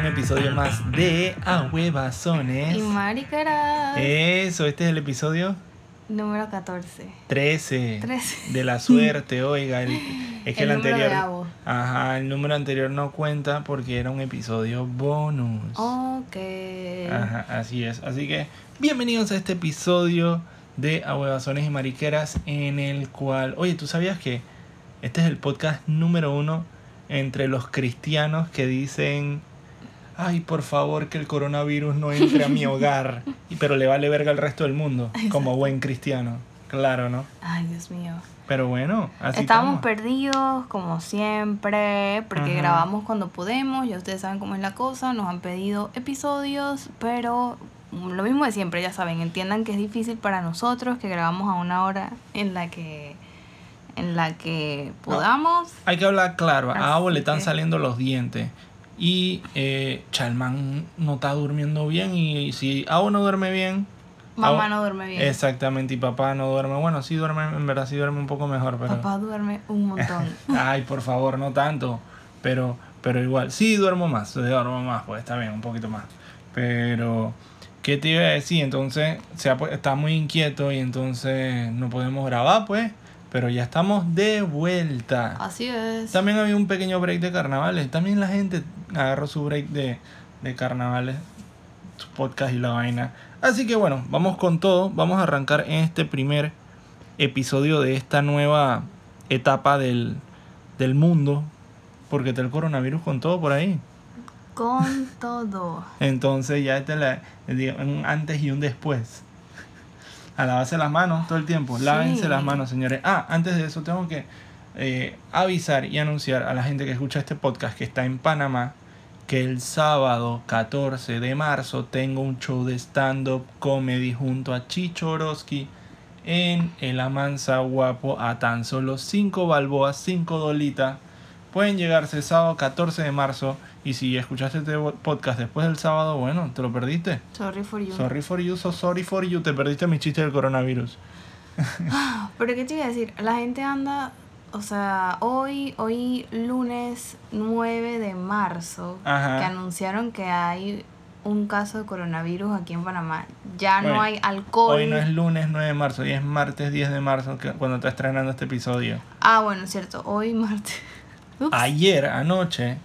un episodio más de A Huevazones. Y maricaras. Eso, este es el episodio Número 14. 13. 13. De la suerte, oiga. el- es que el, anterior. de. Ajá, el número anterior no cuenta porque era un episodio bonus. Ok. Ajá, así es. Así que bienvenidos a este episodio de A Huevazones y Mariqueras en el cual, oye, ¿tú sabías que este es el podcast número uno entre los cristianos que dicen, ay, por favor que el coronavirus no entre a mi hogar, y, pero le vale verga al resto del mundo, como buen cristiano? Claro, ¿no? Ay, Dios mío. Pero bueno, así Estábamos estamos. perdidos, como siempre, porque Ajá. grabamos cuando podemos. Ya ustedes saben cómo es la cosa. Nos han pedido episodios, pero lo mismo de siempre, ya saben. Entiendan que es difícil para nosotros que grabamos a una hora en la que en la que podamos. Hay que hablar claro, a Así le están que- saliendo los dientes. Y eh, Chalman no está durmiendo bien. Y si Avo no duerme bien. Mamá no duerme bien. Exactamente, y papá no duerme. Bueno, sí duerme, en verdad sí duerme un poco mejor, pero. Papá duerme un montón. Ay, por favor, no tanto. Pero, pero igual, sí duermo más, duermo más, pues está bien, un poquito más. Pero, ¿qué te iba a decir? Entonces, se ha está muy inquieto y entonces no podemos grabar, pues. Pero ya estamos de vuelta. Así es. También había un pequeño break de carnavales. También la gente agarró su break de, de carnavales, su podcast y la vaina. Así que bueno, vamos con todo. Vamos a arrancar en este primer episodio de esta nueva etapa del, del mundo. Porque está el coronavirus con todo por ahí. Con todo. Entonces ya este es la, un antes y un después. A lavarse las manos todo el tiempo. Lávense Sí. las manos, señores. Ah, antes de eso tengo que eh, avisar y anunciar a la gente que escucha este podcast que está en Panamá que el sábado 14 de marzo tengo un show de stand-up comedy junto a Chicho Orozki en el Amansa Guapo a tan solo 5 balboas, 5 dolitas. Pueden llegarse el sábado 14 de marzo y si escuchaste este podcast después del sábado, bueno, te lo perdiste. Sorry for you. Sorry for you, so sorry for you, te perdiste mi chiste del coronavirus. Pero qué te iba a decir, la gente anda, o sea, hoy, hoy lunes 9 de marzo, Ajá. que anunciaron que hay un caso de coronavirus aquí en Panamá. Ya Bueno, no hay alcohol. Hoy no es lunes 9 de marzo, hoy es martes 10 de marzo que, cuando está estrenando este episodio. Ah, bueno, es cierto, hoy martes. Ups. Ayer, anoche,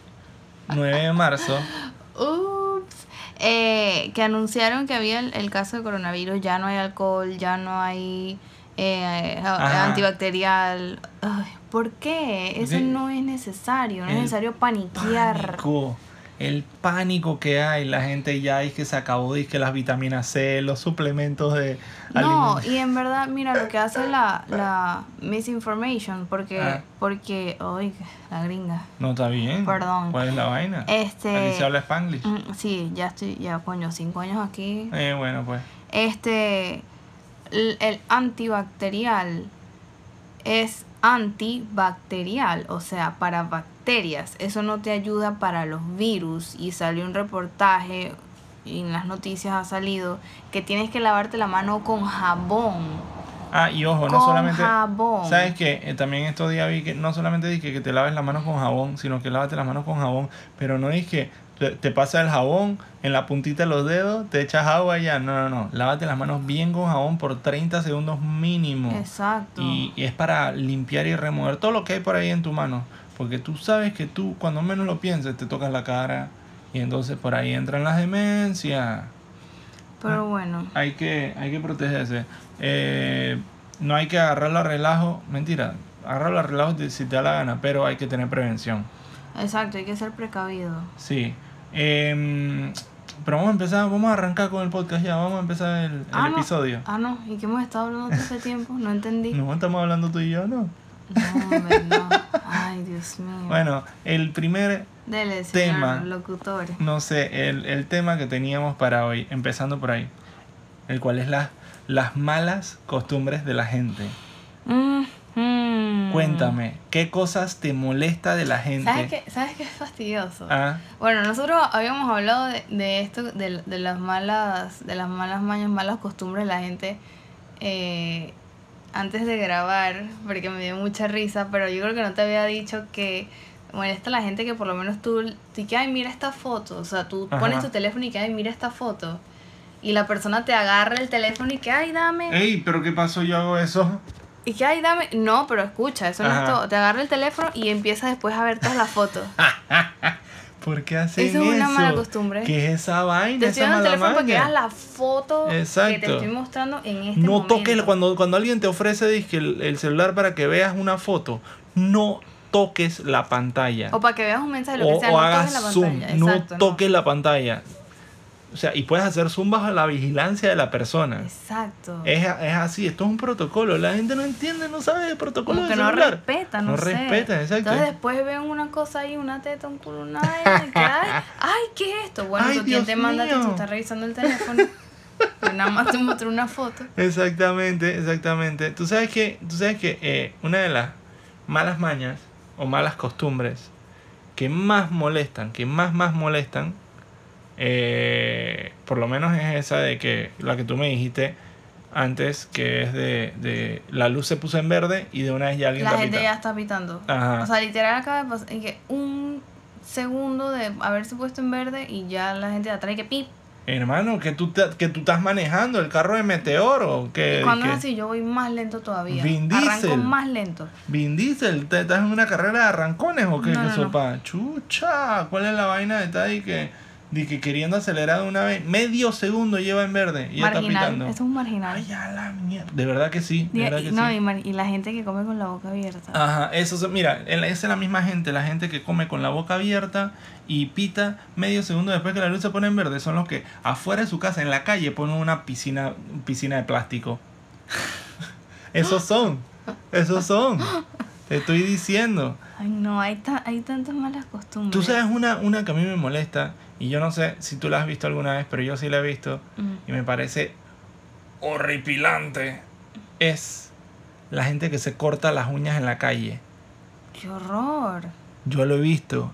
9 de marzo, Ups. Eh, que anunciaron que había el, el caso de coronavirus, ya no hay alcohol, ya no hay eh, antibacterial. Ay, ¿Por qué? Eso Sí. no es necesario, no es necesario paniquear. pánico, el pánico que hay, la gente ya es que se acabó de que las vitaminas C, los suplementos de No, alimentos. y en verdad, mira lo que hace la, la misinformation, porque, Ah. porque, ay, la gringa. No está bien. Perdón. ¿Cuál es la vaina? Este- se habla Spanglish. Mm, Sí, ya estoy, ya coño, cinco años aquí. Eh, bueno, pues. Este, el, el antibacterial es antibacterial, o sea, para bacterias. Eso no te ayuda para los virus. Y salió un reportaje, y en las noticias ha salido, que tienes que lavarte la mano con jabón. Ah, y ojo, no solamente. jabón. ¿Sabes qué? Eh, también estos días vi que no solamente dije que te laves las manos con jabón, sino que lávate las manos con jabón, pero no dije te, te pasa el jabón en la puntita de los dedos, te echas agua y ya. No, no, no. Lávate las manos bien con jabón por 30 segundos mínimo. Exacto. Y, y es para limpiar y remover todo lo que hay por ahí en tu mano. Porque tú sabes que tú, cuando menos lo pienses, te tocas la cara y entonces por ahí entran las demencias. Pero bueno, Hay que, hay que protegerse. Eh, no hay que agarrarlo a relajo. Mentira, agarrarlo a relajo si- te da la gana, pero hay que tener prevención. exacto, hay que ser precavido. Sí. Em, pero vamos a empezar, vamos a arrancar con el podcast ya. Vamos a empezar el, el Ah, no. episodio. Ah, no, ¿y qué hemos estado hablando todo este tiempo? No entendí. No estamos hablando tú y yo, ¿no? No, hombre, no. Ay, Dios mío. Bueno, el primer Dele, señor tema. locutor. no sé, el, el tema que teníamos para hoy, empezando por ahí, el cual es la, las malas costumbres de la gente. Mm. Cuéntame, ¿qué cosas te molesta de la gente? ¿Sabes qué, ¿Sabes qué es fastidioso? Ah, Bueno, nosotros habíamos hablado de, de esto, de, de las malas, de las malas mañas, malas costumbres de la gente eh, antes de grabar, porque me dio mucha risa, pero yo creo que no te había dicho que molesta a la gente que por lo menos tú, te que, ay, mira esta foto. O sea, tú pones tu teléfono y que, ay, mira esta foto. Y la persona te agarra el teléfono y que, ay, dame. Ey, pero ¿qué pasó? Yo hago eso. Y que, ay, dame. No, pero escucha, eso no es todo. Te agarra el teléfono y empieza después a ver todas las fotos. ¿Por qué hacen Eso eso? es una mala costumbre. ¿Qué es esa vaina? Te estoy dando el teléfono para que veas la foto que te estoy mostrando en este No momento. toques, cuando, cuando alguien te ofrece el, el celular para que veas una foto, no toques la pantalla. O para que veas un mensaje, lo o, que sea, o no hagas toques la zoom, pantalla. no Exacto, toques la pantalla. O sea, y puedes hacer zoom bajo la vigilancia de la persona. Exacto. Es, es así, esto es un protocolo. La gente no entiende, no sabe de protocolo Como de que no celular. respeta, no, No sé. respeta, exacto. Entonces después ven una cosa ahí, una teta, un culo, una ay, ay, ¿qué es esto? Bueno, Ay, quién te manda tú estás revisando el teléfono. nada más te mostró una foto. Exactamente, exactamente. Tú sabes que, tú sabes que eh, una de las malas mañas o malas costumbres que más molestan, que más más molestan, eh, por lo menos es esa de que la que tú me dijiste antes, que es de, de la luz se puso en verde y de una vez ya alguien La está gente ya pitando. está pitando. Ajá. O sea, literal acaba de pasar que un segundo de haberse puesto en verde y ya la gente de atrás y que pip. Hermano, que tú, te- que tú estás manejando el carro de Meteoro. Que, Cuando que es así, yo voy más lento todavía. Vin Arranco Diesel. más lento. Vin Diesel, ¿te- ¿estás en una carrera de arrancones o qué? No, ¿Qué no? Chucha, ¿cuál es la vaina de ahí que, de que queriendo acelerar una vez? Medio segundo lleva en verde y ya está marginal. pitando. Eso es un marginal. Ay, a la mierda. De verdad que sí, de Y- verdad y- que no, sí. y, y la gente que come con la boca abierta. Ajá, eso, se- mira, esa es la misma gente, la gente que come con la boca abierta y pita medio segundo después que la luz se pone en verde, son los que afuera de su casa, en la calle, ponen una piscina, piscina de plástico. esos son, esos son, te estoy diciendo. Ay, no, hay, ta- hay tantas malas costumbres. Tú sabes una, una que a mí me molesta, y yo no sé si tú la has visto alguna vez, pero yo sí la he visto, Mm. y me parece horripilante, es la gente que se corta las uñas en la calle. ¡Qué horror! Yo lo he visto.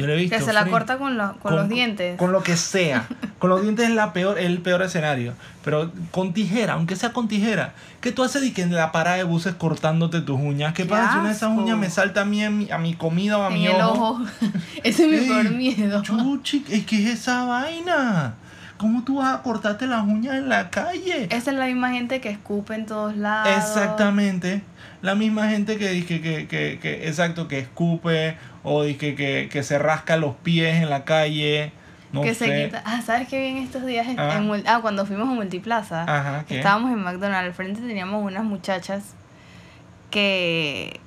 Yo lo he visto. Que se la corta con, lo- con, los dientes. Con lo que sea. Con los dientes es la peor, el peor escenario. Pero con tijera, aunque sea con tijera. ¿Qué tú haces y que en la parada de buses cortándote tus uñas? ¿Qué ¡Qué pasa si una de esas uñas me salta a mí, a mi, a mi comida o a en mi el ojo? ojo. Ese es mi peor miedo. Chuchi, ¿qué es esa vaina? ¿Cómo tú vas a cortarte las uñas en la calle? Esa es la misma gente que escupe en todos lados. Exactamente. La misma gente que dice que, que, que, exacto, que escupe o dice que, que se rasca los pies en la calle. No que sé. se quita. Ah, ¿sabes qué vi en estos días? En- Ah. en ah, cuando fuimos a Multiplaza. Ajá. Estábamos en McDonald's. Al frente teníamos unas muchachas que.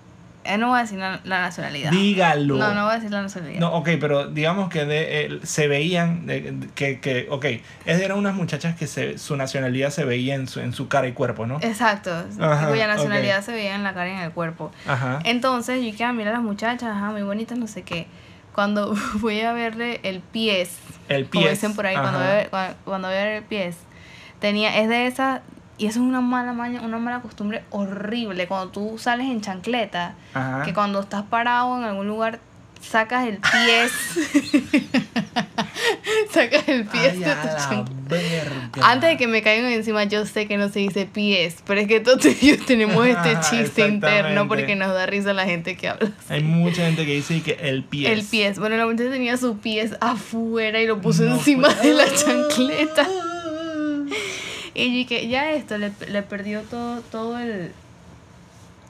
Eh, no voy a decir la, la nacionalidad. Dígalo. No, no voy a decir la nacionalidad. No, ok, pero digamos que de, eh, se veían, de- que, que, ok, es- eran unas muchachas que se, su nacionalidad se veía en su, en su cara y cuerpo, ¿no? Exacto. Ajá, cuya nacionalidad se veía en la cara y en el cuerpo. Ajá. Entonces yo dije, ah, mira las muchachas, ajá, muy bonitas, no sé qué. Cuando voy a verle el pies, El como pie. dicen por ahí, cuando voy, a ver, cuando, cuando voy a ver el pies, tenía, es de esas, y eso es una mala maña, una mala costumbre horrible, cuando tú sales en chancleta, Ajá. que cuando estás parado en algún lugar, sacas el pies, sacas el pies Ay, de tu chancleta. Antes de que me caigan encima, yo sé que no se dice pies, pero es que todos ellos tenemos este chiste interno porque nos da risa la gente que habla. Hay mucha gente que dice que el pie. El pies. Bueno, la muchacha tenía su pies afuera y lo puso No encima de la chancleta. Y dije, ya esto, le, le perdió todo, todo el...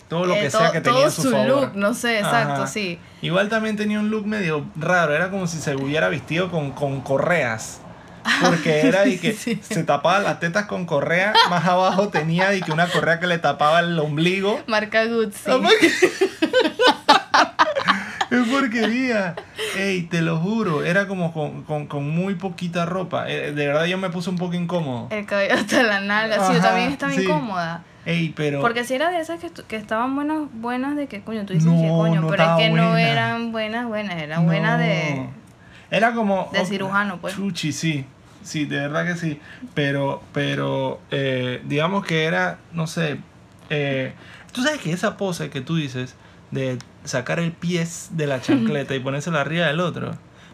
Todo lo eh, que sea que tenía todo su, su favor. look, no sé, exacto, Ajá. sí. Igual también tenía un look medio raro, era como si se hubiera vestido con, con correas. Porque era y que Sí. se tapaba las tetas con correa, más abajo tenía y que una correa que le tapaba el ombligo. Marca Gucci. ¡Ah, ¡Es porquería! Ey, te lo juro, era como con, con, con muy poquita ropa. Eh, De verdad yo me puse un poco incómodo. El cabello hasta la nalga. Sí, yo también estaba sí. incómoda. Ey, pero... Porque si era de esas que, que estaban buenas, buenas de que, coño, tú dices que No, coño, no pero es que no eran buenas, buenas, eran buenas de... No. Era como... de cirujano, pues. Chuchi, sí. Sí, de verdad que sí. Pero, pero, eh, digamos que era, no sé... eh, tú sabes que esa pose que tú dices de sacar el pie de la chancleta y ponérselo arriba del otro,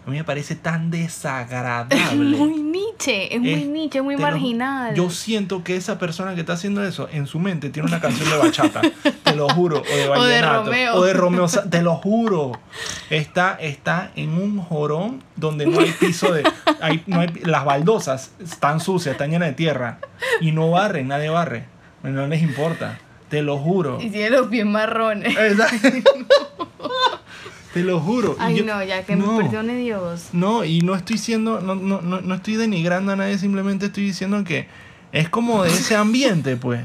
a mí me parece tan Es desagradable. muy niche, es muy Es- niche, es muy te lo- marginal. Yo siento que esa persona que está haciendo eso en su mente tiene una canción de bachata, te lo juro, o de O de Romeo. o de Romeo, te lo juro. Está, está en un jorón donde no hay piso de, hay, no hay, las baldosas están sucias, están llenas de tierra y no barren, nadie barre, no les importa, te lo juro. Y tiene los pies marrones. te lo juro. Ay, yo- no, ya que no. me perdone Dios. No, y no estoy siendo, no, no, no, no estoy denigrando a nadie, simplemente estoy diciendo que es como de ese ambiente, pues.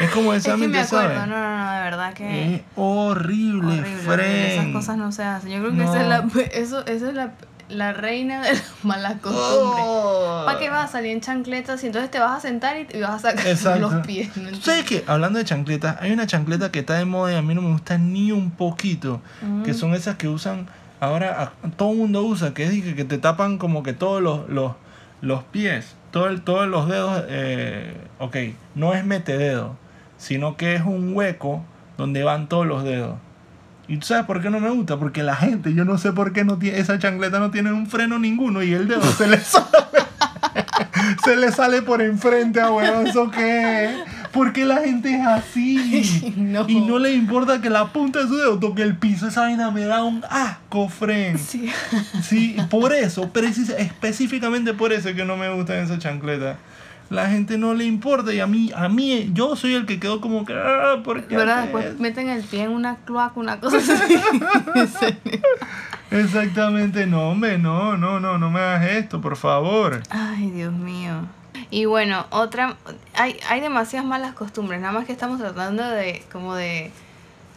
Es como de ese Es que me ambiente, acuerdo, ¿sabes? no, no, no, de verdad que... Es horrible, horrible, Esas cosas no se hacen. Yo creo que esa es, No. la, eso, esa es la, la reina de las malas costumbres. Oh. ¿Para qué vas a salir en chancletas y entonces te vas a sentar y, vas a sacar Exacto. los pies? ¿no ¿Tú entiendes? ¿Sabes qué? Hablando de chancletas, hay una chancleta que está de moda y a mí no me gusta ni un poquito. Que son esas que usan, ahora a- todo el mundo usa, que es que, que te tapan como que todos los, los, los pies, todo el- todos los dedos. Eh, ok, no es metededo, sino que es un hueco donde van todos los dedos. ¿Y tú sabes por qué no me gusta? Porque la gente, yo no sé por qué no tiene, esa chancleta no tiene un freno ninguno y el dedo se le sale. se le sale por enfrente a weón, ¿eso qué es? ¿Por qué la gente es así? No. Y no le importa que la punta de su dedo toque el piso. Esa vaina me da un asco, friend. Sí. Sí, por eso, específicamente por eso es que no me gustan esas chancletas. La gente no le importa y a mí, a mí, yo soy el que quedó como que, ah, ¿por qué? ¿Verdad? Después meten el pie en una cloaca, una cosa así. Exactamente, no, hombre, no, no, no, no me hagas esto, por favor. Ay, Dios mío. Y bueno, otra, hay, hay demasiadas malas costumbres, nada más que estamos tratando de, como de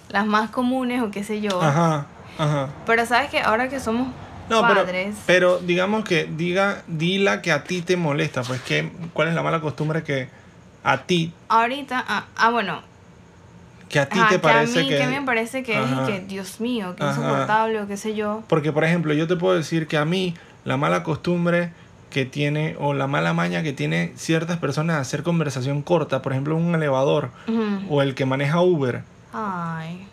las más comunes o qué sé yo. Ajá, ajá. Pero sabes que ahora que somos No, pero, padres, pero digamos que diga, di la que a ti te molesta, pues que, ¿cuál es la mala costumbre que a ti, ahorita, ah, ah, bueno, que a ti ajá, te que parece a mí, que... que me parece que es Ajá. y que, Dios mío, que Ajá. insoportable o qué sé yo. Porque, por ejemplo, yo te puedo decir que a mí la mala costumbre que tiene o la mala maña que tiene ciertas personas de hacer conversación corta, por ejemplo, un elevador Ujú. o el que maneja Uber. Ay,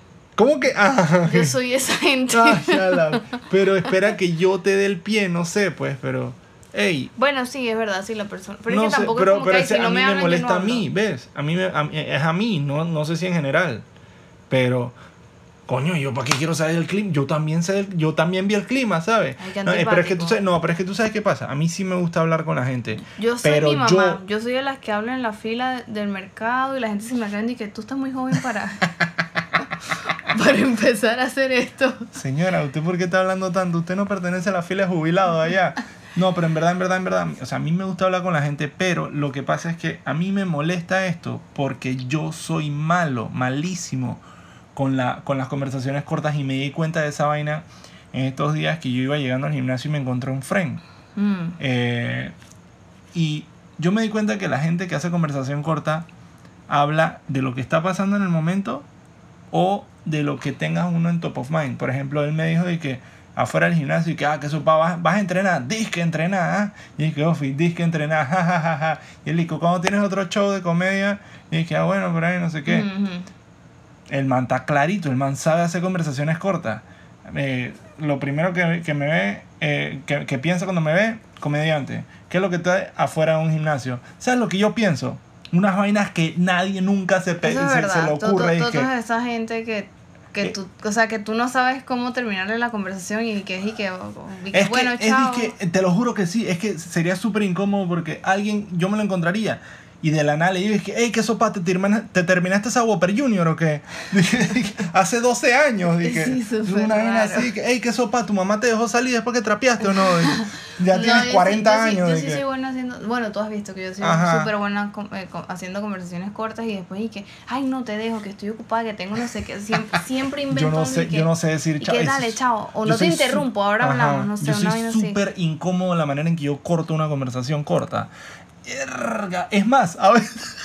¿Cómo que? Ah, yo soy esa gente. ah, la- pero espera que yo te dé el pie, no sé, pues, pero... Ey, Bueno, sí, es verdad, sí, la persona. Pero no es que sé, tampoco pero, es como pero que si no a mí me, molesta no a mí. ¿ves? A mí, me- a es a mí, no, no sé si en general. Pero, coño, ¿yo para qué quiero saber del clima? Yo también sé, del- yo también vi el clima, ¿sabes? Ay, No, eh, pero es que tú sabes, no, pero es que tú sabes qué pasa. A mí sí me gusta hablar con la gente. Yo soy pero mi mamá. yo- Yo... soy de las que hablan en la fila del mercado y la gente se me agranda y que tú estás muy joven para, para empezar a hacer esto. Señora, ¿usted por qué está hablando tanto? Usted no pertenece a la fila de jubilados allá. No, pero en verdad, en verdad, en verdad, o sea, a mí me gusta hablar con la gente, pero lo que pasa es que a mí me molesta esto porque yo soy malo, malísimo con, la, con las conversaciones cortas y me di cuenta de esa vaina en estos días que yo iba llegando al gimnasio y me encontré un friend. Mm. Eh, y yo me di cuenta que la gente que hace conversación corta habla de lo que está pasando en el momento o de lo que tengas uno en top of mind. Por ejemplo, él me dijo de que afuera del gimnasio y que, ah, que eso pa, vas, vas a entrenar, disque entrenar, ah. y dije, Ofi, disque entrenar, jajajaja. Y él dijo, cuando tienes otro show de comedia, y dije, ah, bueno, por ahí no sé qué. El man está clarito, el man sabe hacer conversaciones cortas. Eh, lo primero que, que me ve, eh, que, que piensa cuando me ve, comediante. ¿Qué es lo que está afuera de un gimnasio? ¿Sabes lo que yo pienso? Unas vainas que nadie nunca se, pe- Eso es se, verdad. se le ocurre. to- y que- Toda esa gente que, que Eh. tú, o sea, que tú no sabes cómo terminarle la conversación y que, y que, y que, Es bueno, que, chao. es que, te lo juro que sí, es que sería súper incómodo porque alguien, yo me lo encontraría. Y de la nada le que, hey, ¿qué sopa? ¿Te, te terminaste esa Whopper Junior o qué? Dije, Hace 12 años, dije. Sí, una raro. así, hey, ¿qué sopa? ¿Tu mamá te dejó salir después que trapeaste o no? Dije, ya No, tienes yo sí- 40 yo sí- años. Yo sí, dije. soy buena haciendo. Bueno, tú has visto que yo soy súper buena eh, haciendo conversaciones cortas y después y que, ay, no te dejo, que estoy ocupada, que tengo no sé qué. Siempre, siempre invento yo no sé, que, yo no sé decir chao. que dale, chao. O no te interrumpo, ahora Ajá. hablamos, no sé, Yo soy súper incómodo la manera en que yo corto una conversación corta. Es más, a veces,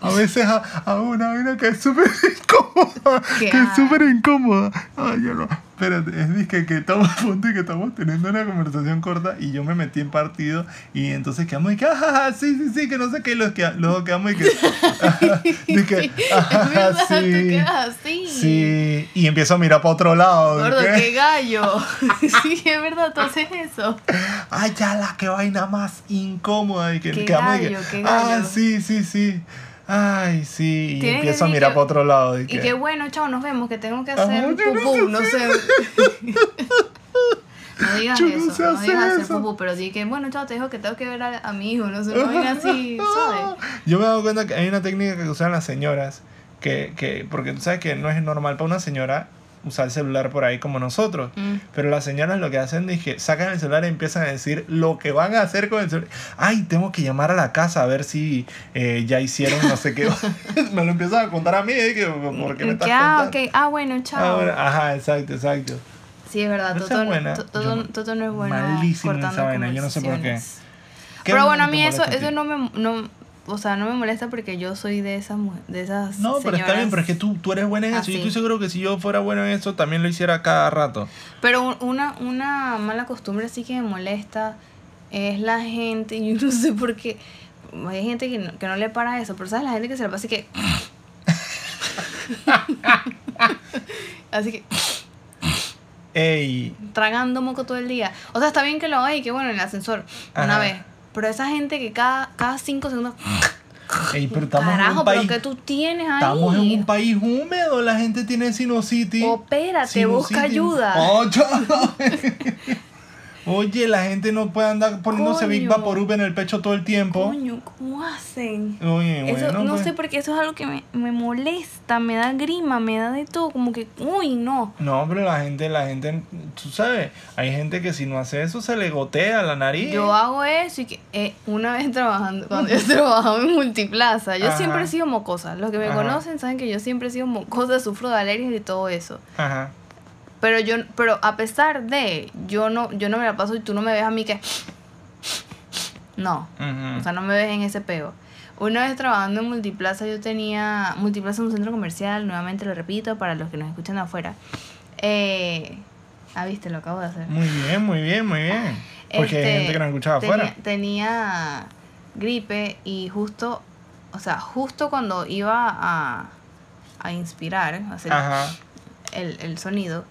a veces hago una vaina que es súper incómoda. ¿Qué Que es súper incómoda. Ay, yo no. Espérate, es disque que estamos punto y que estamos teniendo una conversación corta y yo me metí en partido y entonces quedamos y que, ah, sí, sí, sí, que no sé qué, y los, que, los quedamos y que, dije, Es verdad, tú sí, quedas así. sí, y empiezo a mirar para otro lado. Gordo, ¿qué? qué gallo. sí, es verdad, tú haces eso. Ay, ya la que vaina más incómoda y que Qué quedamos y que, gallo, qué ah, gallo. sí, sí, sí. Ay, sí, y empiezo a mirar que- para otro lado. Y Y que, qué bueno, chao, nos vemos, que tengo que hacer yo no pupú, sé no sé. No digas Yo no eso, sé no digas hacer eso. pupú, pero di que, bueno, chao, te dejo que tengo que ver a, a mi hijo, no sé, no así, ¿sabes? Yo me he dado cuenta que hay una técnica que usan las señoras, que, que, porque tú sabes que no es normal para una señora usar el celular por ahí como nosotros. Mm. Pero las señoras lo que hacen es que sacan el celular y empiezan a decir lo que van a hacer con el celular. Ay, tengo que llamar a la casa a ver si eh, ya hicieron no sé qué. me lo empiezan a contar a mí. que, ¿Por qué me estás ah, contando? ok, ah, bueno, Ah, chao. bueno, ajá, exacto, exacto. Sí, es verdad, es Toto, buena. Toto, no es bueno malísimo esa vaina, yo no sé por qué. ¿Qué Pero bueno, a mí eso, eso no me, no, o sea, no me molesta porque yo soy de esas, de esas No, pero está bien, pero es que tú, tú eres buena en eso. Yo estoy seguro que si yo fuera bueno en eso, también lo hiciera cada rato. Pero un- una, una mala costumbre así que me molesta es la gente, yo no sé por qué, hay gente que no, que no le para eso, pero ¿sabes? La gente que se la pasa así que... así que Ey, tragando moco todo el día. O sea, está bien que lo haga y que bueno, en el ascensor, una vez. Pero esa gente que cada, cada cinco segundos... ey, pero estamos en Carajo, un país... pero que tú tienes ahí. Estamos en un país húmedo, la gente tiene sinusitis. Opérate, busca Sinusitis. ayuda. Oh, Oye, la gente no puede andar poniéndose Big. Vaporub en el pecho todo el tiempo. Coño, ¿cómo hacen? Oye, Eso, bueno, no pues. sé por qué eso es algo que me, me molesta, me da grima, me da de todo, como que, uy, no. No, pero la gente, la gente, tú sabes, hay gente que si no hace eso se le gotea la nariz. Yo hago eso y que eh, una vez trabajando, cuando yo trabajaba en Multiplaza, yo Ajá. siempre he sido mocosa. Los que me Ajá. conocen saben que yo siempre he sido mocosa, sufro de alergias y todo eso. Ajá. Pero yo, pero a pesar de, yo no, yo no me la paso y tú no me ves a mí que, no. O sea, no me ves en ese peo. Una vez trabajando en Multiplaza, yo tenía. Multiplaza es un centro comercial, nuevamente lo repito, para los que nos escuchan afuera. Eh, ah, viste, lo acabo de hacer. Muy bien, muy bien, muy bien. Porque hay Este, gente que nos escuchaba tenía, afuera. Tenía gripe y justo, o sea, justo cuando iba a, a inspirar, a hacer Ajá. el, el sonido,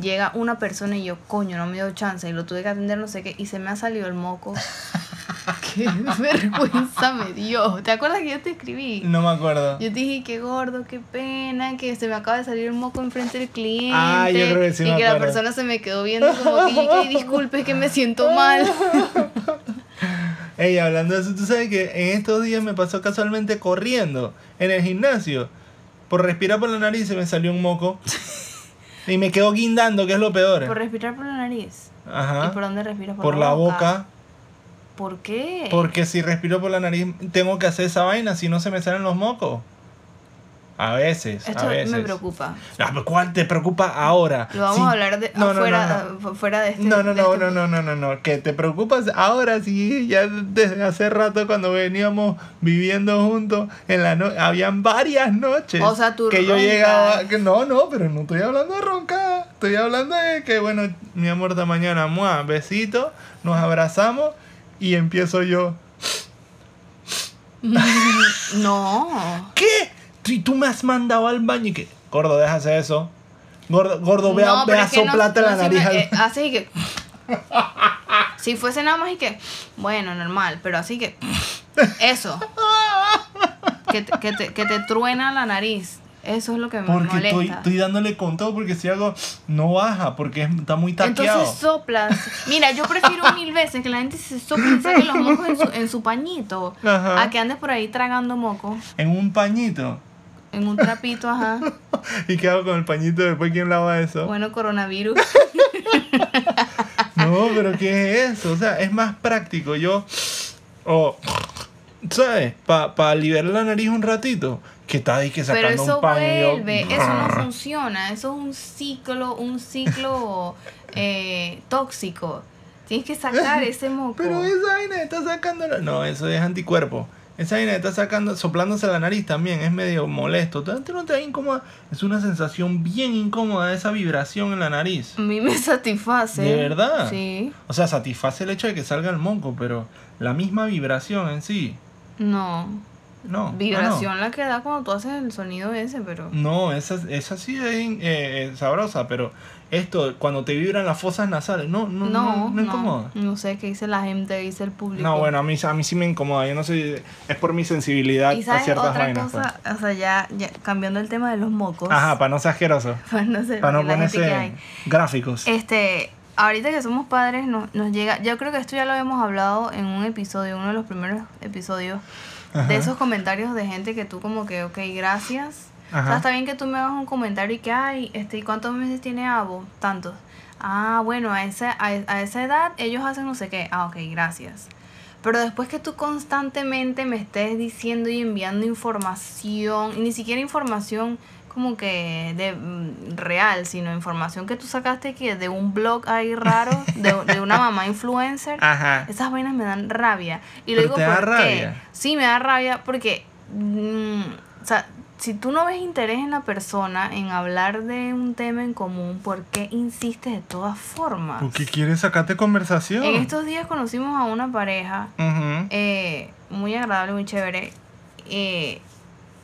llega una persona y yo, coño, no me dio chance y lo tuve que atender, no sé qué, y se me ha salido el moco. qué vergüenza me dio. ¿Te acuerdas que yo te escribí? No me acuerdo. Yo te dije, qué gordo, qué pena, que se me acaba de salir el moco enfrente del cliente. Ah, yo creo que sí Y me que la persona se me quedó viendo como que, que disculpe, que me siento mal. Ey, hablando de eso, tú sabes que en estos días me pasó casualmente corriendo en el gimnasio. Por respirar por la nariz se me salió un moco. y me quedó guindando, que es lo peor. Por respirar por la nariz. Ajá. ¿Y por dónde respiras? Por la boca. ¿Por qué? Porque si respiro por la nariz, tengo que hacer esa vaina, si no se me salen los mocos. A veces, Esto a veces. me preocupa. Ah, pero ¿Cuál te preocupa ahora? Lo vamos Sí. a hablar de, No, no, no, afuera, no. fuera de este. No, no, de no, este- no, no, no, no, no, que te preocupas ahora sí, ya desde hace rato cuando veníamos viviendo juntos, en la no habían varias noches O sea, tú que yo llegaba, que no, no, pero no estoy hablando de roncar, estoy hablando de que, bueno, mi amor de mañana, muah, besito, nos abrazamos y empiezo yo, No. ¿qué? Y tú me has mandado al baño y que, gordo, hacer eso, gordo, gordo, ve, No, ve a la nariz al- eh, así que. si fuese nada más y que. Bueno, normal, pero así que. Eso. Que te, que te, que te truena la nariz. Eso es lo que me Porque molesta. estoy, estoy dándole con todo, porque si hago, no baja, porque es- está muy taqueado. Entonces soplas. Mira, yo prefiero mil veces que la gente se sople y saque los mocos en su, en su pañito. Ajá. A que andes por ahí tragando moco. En un pañito. En un trapito, ajá. ¿Y qué hago con el pañito después? ¿Quién lava eso? Bueno, coronavirus. No, pero ¿qué es eso? O sea, es más práctico. Yo, o, ¿sabes? Para liberar la nariz un ratito. Que está ahí que Pero sacando eso un paño. y yo- vuelve, eso no funciona, eso es un ciclo, un ciclo eh, tóxico. Tienes que sacar ese moco. Pero esa vaina está sacando No, eso es anticuerpo. Esa vaina está sacando, soplándose la nariz también es medio molesto. ¿Tú no te da incómoda? Es una sensación bien incómoda esa vibración en la nariz. A mí me satisface. ¿De verdad? Sí. O sea, satisface el hecho de que salga el monco, pero la misma vibración en sí. No. No. ah, Vibración la que da cuando tú haces el sonido ese, pero. No, esa, esa sí es eh, eh, sabrosa, pero esto, cuando te vibran las fosas nasales, no, no, no, No, no, incomoda. No sé qué dice la gente, dice el público. No, bueno, a mí, a mí sí me incomoda. Yo no sé, es por mi sensibilidad Y a sabes ciertas otra vainas. pues. cosa, o sea, ya, ya cambiando el tema de los mocos. Ajá, para no ser asqueroso. Para no ser Para no ponerse gráficos. Este, ahorita que somos padres nos, nos llega, yo creo que esto ya lo habíamos hablado en un episodio, uno de los primeros episodios, Ajá. de esos comentarios de gente que tú como que, ok, gracias. O sea, Ajá. está bien que tú me hagas un comentario y que, ay, este, ¿y cuántos meses tiene Abo? Tantos. Ah, bueno, a esa, a, a esa edad ellos hacen no sé qué. Ah, ok, gracias. Pero después que tú constantemente me estés diciendo y enviando información, y ni siquiera información como que de mm, real, sino información que tú sacaste que de un blog ahí raro, de, de una mamá influencer, Ajá. esas vainas me dan rabia. Y digo te da porque rabia. sí me da rabia porque mm, o sea, si tú no ves interés en la persona en hablar de un tema en común, ¿por qué insistes de todas formas? Porque quieres sacarte conversación. En estos días conocimos a una pareja eh, muy agradable, muy chévere eh,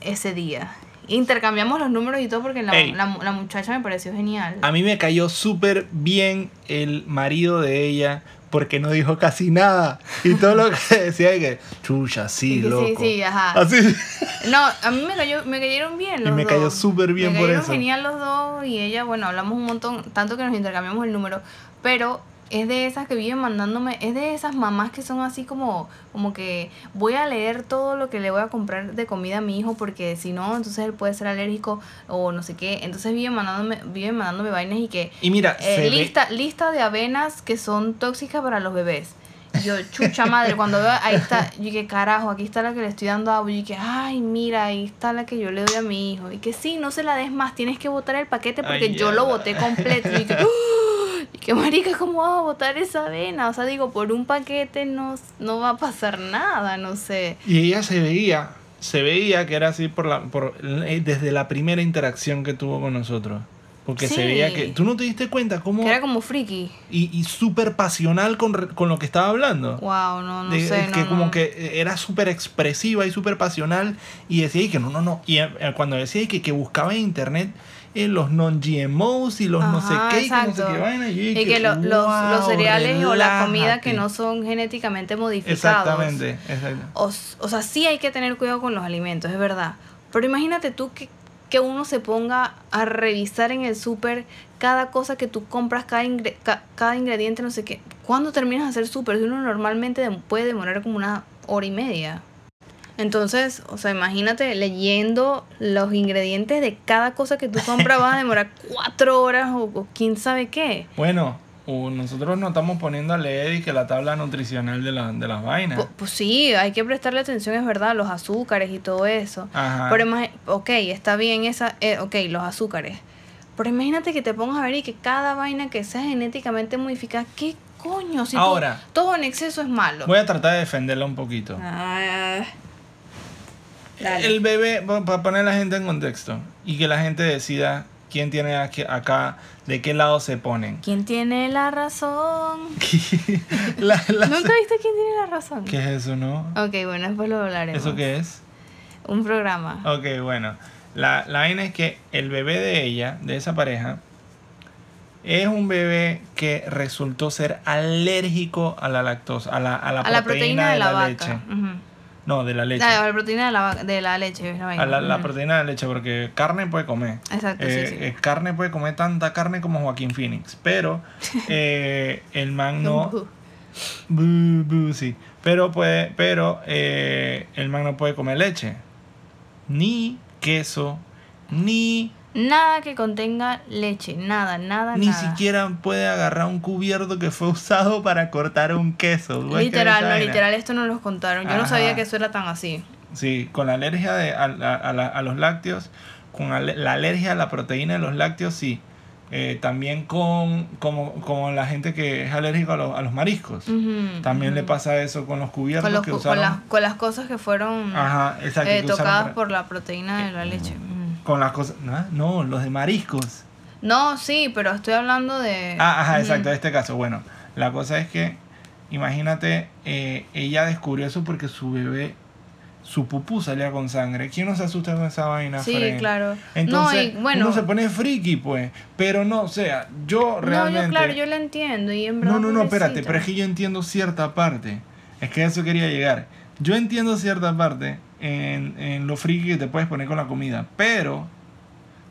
ese día. Intercambiamos los números y todo porque la, la, la muchacha me pareció genial. A mí me cayó súper bien el marido de ella porque no dijo casi nada. Y todo lo que decía es que, chucha, sí, Sí, sí, loco. sí, ajá. Así. No, a mí me, cayó, me cayeron bien Y los me dos. cayó súper bien me por cayeron eso. genial los dos y ella, bueno, hablamos un montón, tanto que nos intercambiamos el número, pero es de esas que viven mandándome, es de esas mamás que son así como, como que voy a leer todo lo que le voy a comprar de comida a mi hijo porque si no, entonces él puede ser alérgico o no sé qué, entonces viven mandándome, viven mandándome vainas y que Y mira, eh, ve- lista, lista de avenas que son tóxicas para los bebés. Yo, chucha madre, cuando veo, ahí está, yo dije, carajo, aquí está la que le estoy dando a Abu. Y que, ay, mira, ahí está la que yo le doy a mi hijo. Y que sí, no se la des más, tienes que botar el paquete porque Ay, yo lo boté completo. Y que, ¡ah! que, marica, ¿cómo vas a botar esa avena? O sea, digo, por un paquete no, no va a pasar nada, no sé. Y ella se veía, se veía que era así por la, por, eh, desde la primera interacción que tuvo con nosotros. Porque se veía que. ¿Tú no te diste cuenta cómo.? Que era como friki. Y, y súper pasional con, con lo que estaba hablando. Wow, no, no De- sé. que no, como no. que era súper expresiva y súper pasional. Y decía y que no, no, no. Y eh, cuando decía y que, que buscaba en internet eh, los non-GMOs y los no sé qué, y que no sé qué vaina. Y, Y que lo- los, los "Wow, cereales o la comida que relájate". no son genéticamente modificados. Exactamente, exacto. O, o sea, sí hay que tener cuidado con los alimentos, es verdad. Pero imagínate tú que, que uno se ponga a revisar en el súper cada cosa que tú compras, cada, ingre- ca- cada ingrediente, no sé qué. ¿Cuándo terminas de hacer súper? Uno normalmente puede demorar como una hora y media. Entonces, o sea, imagínate leyendo los ingredientes de cada cosa que tú compras, vas a demorar cuatro horas o, o quién sabe qué. Bueno, uh, nosotros nos estamos poniendo a leer y que la tabla nutricional de, la, de las vainas. Pu- Pues, sí, hay que prestarle atención, es verdad, los azúcares y todo eso. Ajá. Pero ok, está bien esa, eh, ok, los azúcares. Pero imagínate que te pongas a ver y que cada vaina que sea genéticamente modificada, ¿qué coño? Si Ahora. todo en exceso es malo. Voy a tratar de defenderla un poquito. Ah, dale. El bebé, para poner a la gente en contexto y que la gente decida quién tiene aquí- acá, de qué lado se ponen. ¿Quién tiene la razón? La- la- ¿Nunca viste quién tiene la razón? ¿Qué es eso, no? Ok, bueno, después lo hablaremos. ¿Eso qué es? Un programa. Ok, bueno. La, la vaina es que el bebé de ella, de esa pareja, es un bebé que resultó ser alérgico a la lactosa, a la, a la, a la proteína de la, vaca. leche. No, de la leche. Ah, a la proteína de la, de la leche. vaina. La, la Ujú. proteína de la leche, porque carne puede comer. Exacto, Eh, sí. eh, carne puede comer tanta carne como Joaquín Phoenix, pero eh, el man no. Ujú. Bu, bu, sí. Pero puede, pero el man no puede comer leche, ni queso, ni Nada que contenga leche, nada, nada, ni nada. siquiera puede agarrar un cubierto que fue usado para cortar un queso. ¿Tú ves que Literal, no, literal, esto no nos contaron. Yo no sabía que eso era tan así. Sí, con la alergia de, a, a- a la- a los lácteos, con la alergia a la proteína de los lácteos, sí. Eh, también con como, como la gente que es alérgica a, los- a los mariscos. También le pasa eso con los cubiertos con, los que usaron. con, las, con las cosas que fueron Ajá, exacto. eh, que tocadas para- por la proteína de la leche. Con las cosas. No, no, los de mariscos. No, sí, pero estoy hablando de... Ah, ajá, exacto, en este caso. Bueno, la cosa es que, imagínate, eh, ella descubrió eso porque su bebé, su pupú salía con sangre. ¿Quién no se asusta con esa vaina, Sí, claro. Entonces, no, y bueno... uno se pone friki, pues. Pero no, o sea, yo realmente... No, yo claro, yo la entiendo y en verdad... No, no, no, espérate, pero es que yo entiendo cierta parte. Es que a eso quería llegar. Yo entiendo cierta parte en, en lo friki que te puedes poner con la comida, pero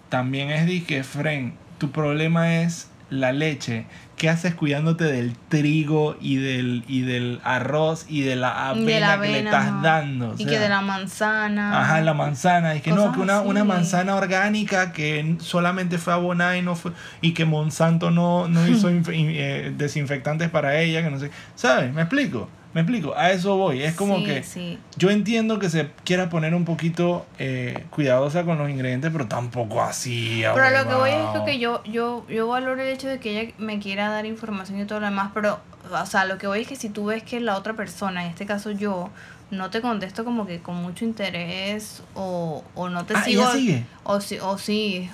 también es de que, Fren, tu problema es la leche. ¿Qué haces cuidándote del trigo y del, y del arroz y de la avena, de la que le estás ajá. dando? O Y que de la manzana. Ajá, la manzana. Y que no, que una, una manzana orgánica que solamente fue abonada y no fue y que Monsanto no, no hizo eh, desinfectantes para ella, que no sé. ¿Sabes? ¿Me explico? Me explico. A eso voy. Es como Sí, que sí. yo entiendo que se quiera poner un poquito eh, cuidadosa con los ingredientes, pero tampoco así. Pero a lo que voy es que yo, yo, yo valoro el hecho de que ella me quiera dar información y todo lo demás, pero, o sea, lo que voy es que si tú ves que la otra persona, en este caso yo, no te contesto como que con mucho interés o, o no te Ah, sigo. ¿ella sigue? O sí, o sí.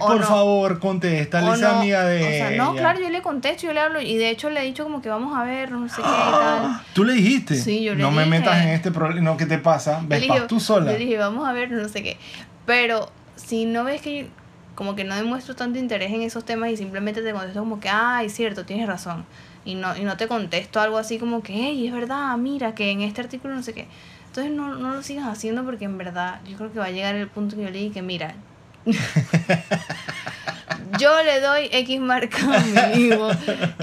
O, o Por no, favor, contéstale, esa no. amiga de O sea, no, ella. claro, yo le contesto, yo le hablo y de hecho le he dicho como que vamos a ver, no sé qué y tal. ¿Tú le dijiste? Sí, yo le No me dije. metas en este problema. No, ¿qué te pasa? Ves, le tú sola. Yo le dije, vamos a ver, no sé qué. Pero si no ves que yo- como que no demuestro tanto interés en esos temas y simplemente te contesto como que, ay, cierto, tienes razón. Y no, y no te contesto algo así como que, hey, es verdad, mira, que en este artículo no sé qué. Entonces no, no lo sigas haciendo porque en verdad yo creo que va a llegar el punto que yo le dije que, mira, yo le doy X marca a mi hijo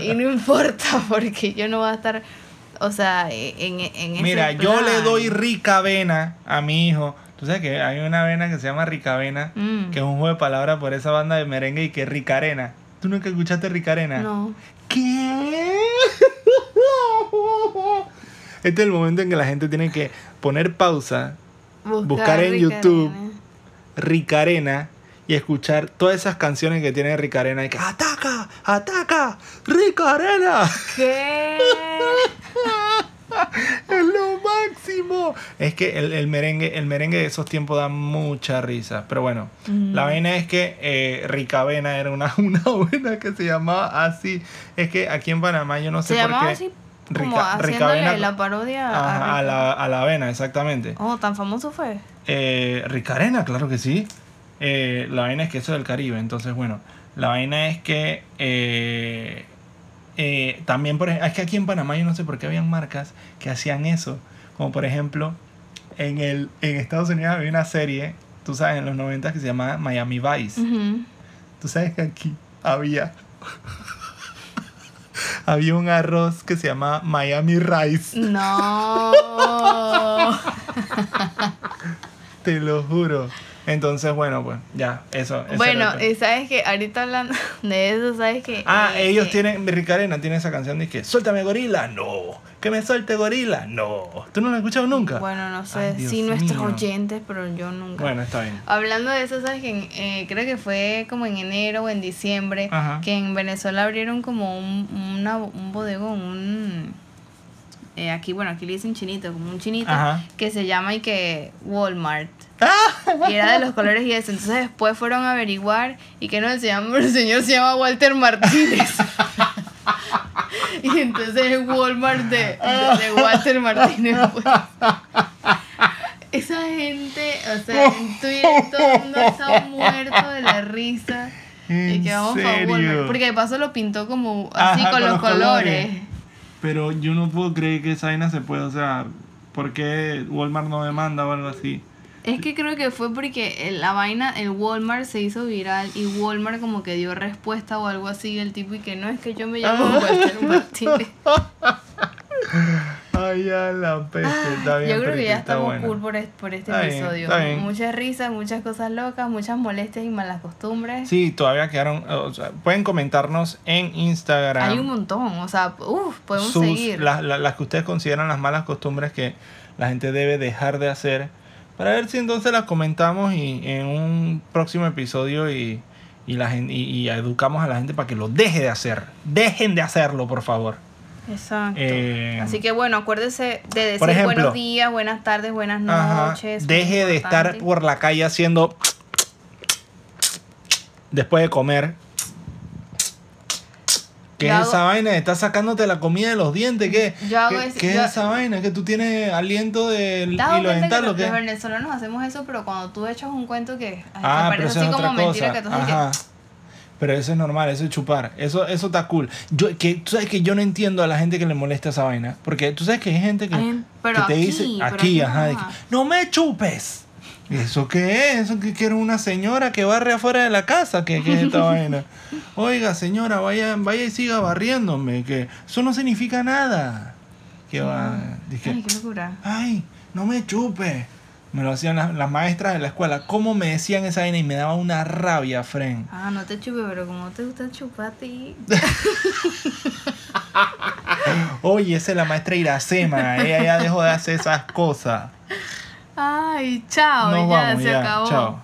y no importa porque yo no voy a estar, o sea, en, en ese Mira, yo le doy rica avena a mi hijo. Tú sabes que hay una avena que se llama rica avena, Mm. que es un juego de palabras por esa banda de merengue y que es rica arena. ¿Tú nunca escuchaste rica arena? No. ¿Qué? Este es el momento en que la gente tiene que poner pausa, Buscar en Rica YouTube. Arena. Ricarena y escuchar todas esas canciones que tiene Ricarena y que ataca, ataca, Ricarena. ¿Qué? Es lo Es que el, el merengue, el merengue de esos tiempos da mucha risa. Pero bueno, Mm. la vaina es que eh, Ricavena era una, una buena que se llamaba así. Es que aquí en Panamá yo no sé Se por llamaba qué. así como Rica- haciéndole Ricavena- la parodia a, a, la, a la avena, exactamente. Oh, tan famoso fue. Eh, Ricarena, claro que sí. Eh, la vaina es que eso es del Caribe. Entonces, bueno, la vaina es que eh, también, por ejemplo, es que aquí en Panamá yo no sé por qué habían marcas que hacían eso. Como por ejemplo, en, el, en Estados Unidos había una serie, tú sabes, en los 90 que se llamaba Miami Vice. Ujú. Tú sabes que aquí había. había un arroz que se llamaba Miami Rice. No. Te lo juro. Entonces, bueno, pues ya, eso. eso bueno, y sabes que ahorita hablando de eso, sabes que. Ah, eh, ellos que- tienen, Ricarena tiene esa canción de que suéltame gorila, no, que me suelte gorila, no. ¿Tú no la has escuchado nunca? Bueno, no sé Ay, si nuestros oyentes, pero yo nunca. Bueno, está bien. Hablando de eso, sabes que eh, creo que fue como en enero o en diciembre Ajá. que en Venezuela abrieron como un, una, un bodegón, un eh, aquí, bueno, aquí le dicen chinito, como un chinito Ajá. que se llama y que Walmart. Y era de los colores y eso. Entonces después fueron a averiguar y que no, el señor, el señor se llama Walter Martínez. y entonces es Walmart de, de, de Walter Martínez. pues. Esa gente, o sea, en Twitter todo el mundo está muerto de la risa. Y ¿En que vamos para? Walmart. Porque de paso lo pintó como así Ajá, con, los colores. Pero yo no puedo creer que esa vaina se pueda, o sea, ¿por qué Walmart no demanda o algo así? Es que creo que fue porque el- la vaina, el Walmart se hizo viral y Walmart como que dio respuesta o algo así el tipo y que no es que yo me llamo Walter Martínez. Ay, ya la peste, está bien, Ah, yo creo que ya estamos cool por, est- por este Está episodio. bien. Muchas risas, muchas cosas locas, muchas molestias y malas costumbres. Sí, todavía quedaron, o sea, pueden comentarnos en Instagram. Hay un montón, o sea, uff, podemos sus- seguir. la- la- las que ustedes consideran las malas costumbres que la gente debe dejar de hacer para ver si entonces las comentamos y en un próximo episodio y, y, la y, y educamos a la gente para que lo deje de hacer. Dejen de hacerlo, por favor. Exacto. Eh, Así que bueno, acuérdese de decir ejemplo, buenos días, buenas tardes, buenas noches. Deje de estar por la calle haciendo después de comer. ¿Qué Yo es hago- esa vaina? ¿Estás sacándote la comida de los dientes? ¿Qué, Yo hago ¿Qué, ese- qué yo- es esa vaina? ¿Que tú tienes aliento de ¿Te hilo dental los, los venezolanos hacemos eso, pero cuando tú echas un cuento que, Ah, pero parece así es como otra mentira cosa. que tú Ajá. que- Pero eso es normal, eso es chupar. Eso, eso está cool. Yo, que, tú sabes que yo no entiendo a la gente que le molesta esa vaina. Porque tú sabes que hay gente que, Ay, pero que te aquí, dice pero aquí, ajá, de que, no me chupes. ¿Y ¿Eso qué es? ¿Eso que quiere una señora que barre afuera de la casa? ¿Qué, qué es esta vaina? Oiga, señora, vaya, vaya y siga barriéndome. Que eso no significa nada. Que va. Dije, Ay, qué locura. ay, no me chupe. Me lo hacían las, las maestras de la escuela. ¿Cómo me decían esa vaina? Y me daba una rabia, Fren. Ah, no te chupe, pero como te gusta chupar a ti. Oye, esa es la maestra Iracema. Ella ya dejó de hacer esas cosas. Ay, chao, Nos ya vamos, se ya. acabó. Chao.